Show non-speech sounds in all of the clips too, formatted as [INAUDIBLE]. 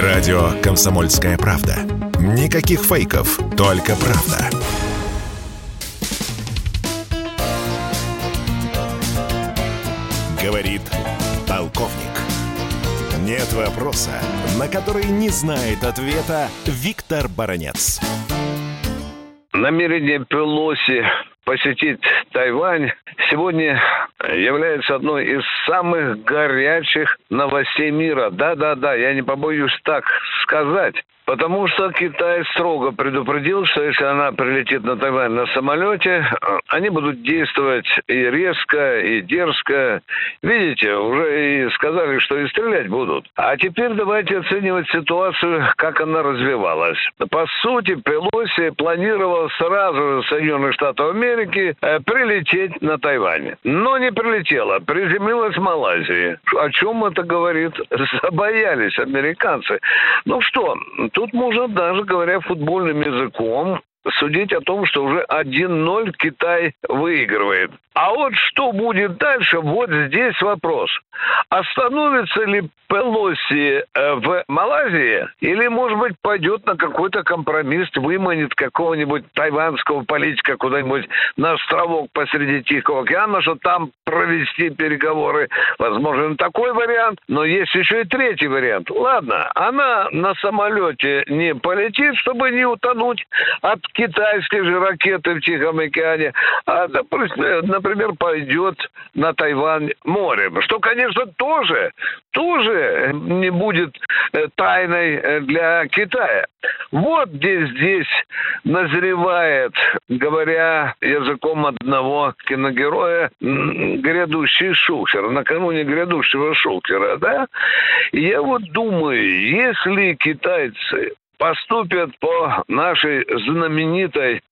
Радио «Комсомольская правда». Никаких фейков, только правда. Говорит полковник. Нет вопроса, на который не знает ответа Виктор Баранец. Намерение Пелоси посетить Тайвань сегодня является одной из самых горячих новостей мира. Да-да-да, я не побоюсь так сказать. Потому что Китай строго предупредил, что если она прилетит на Тайвань на самолете, они будут действовать и резко, и дерзко. Видите, уже и сказали, что и стрелять будут. А теперь давайте оценивать ситуацию, как она развивалась. По сути, Пелоси планировал сразу же Соединенных Штатов Америки э, прилететь на Тайвань. Но не прилетела, приземлилась в Малайзии. О чем это говорит? [LAUGHS] Забоялись американцы. Ну что, тут можно даже, говоря футбольным языком, судить о том, что уже 1-0 Китай выигрывает. А вот что будет дальше, вот здесь вопрос. Остановится ли Пелоси э, в Малайзии или, может быть, пойдет на какой-то компромисс, выманит какого-нибудь тайванского политика куда-нибудь на островок посреди Тихого океана, что там провести переговоры. Возможен такой вариант, но есть еще и третий вариант. Ладно, она на самолете не полетит, чтобы не утонуть от китайской же ракеты в Тихом океане, а, например, пойдет на Тайвань морем. Что, конечно, тоже, тоже не будет э, тайной э, для Китая. Вот где здесь назревает, говоря языком одного киногероя, грядущий шухер, накануне грядущего шухера, да? Я вот думаю, если китайцы поступят по нашей знаменитой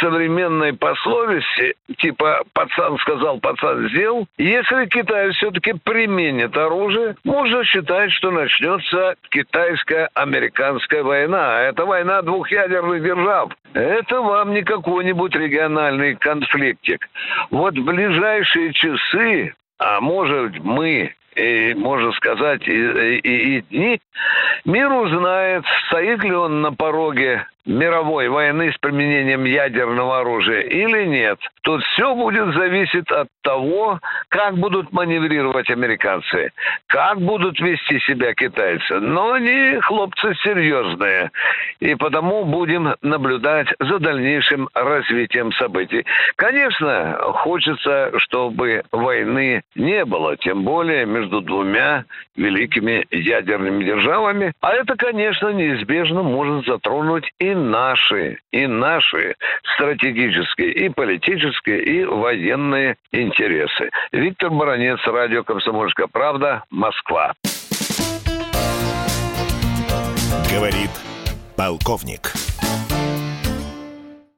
современной пословице, типа «пацан сказал, пацан сделал», если Китай все-таки применит оружие, можно считать, что начнется китайско-американская война. Это война двух ядерных держав. Это вам не какой-нибудь региональный конфликтик. Вот в ближайшие часы а может мы и, можно сказать, и, и, и дни, мир узнает, стоит ли он на пороге мировой войны с применением ядерного оружия или нет. Тут все будет зависеть от того, как будут маневрировать американцы, как будут вести себя китайцы. Но они хлопцы серьезные, и потому будем наблюдать за дальнейшим развитием событий. Конечно, хочется, чтобы войны не было, тем более между двумя великими ядерными державами. А это, конечно, неизбежно может затронуть и наши, и наши стратегические, и политические, и военные интересы. Виктор Баранец, радио «Комсомольская правда», Москва. Говорит полковник.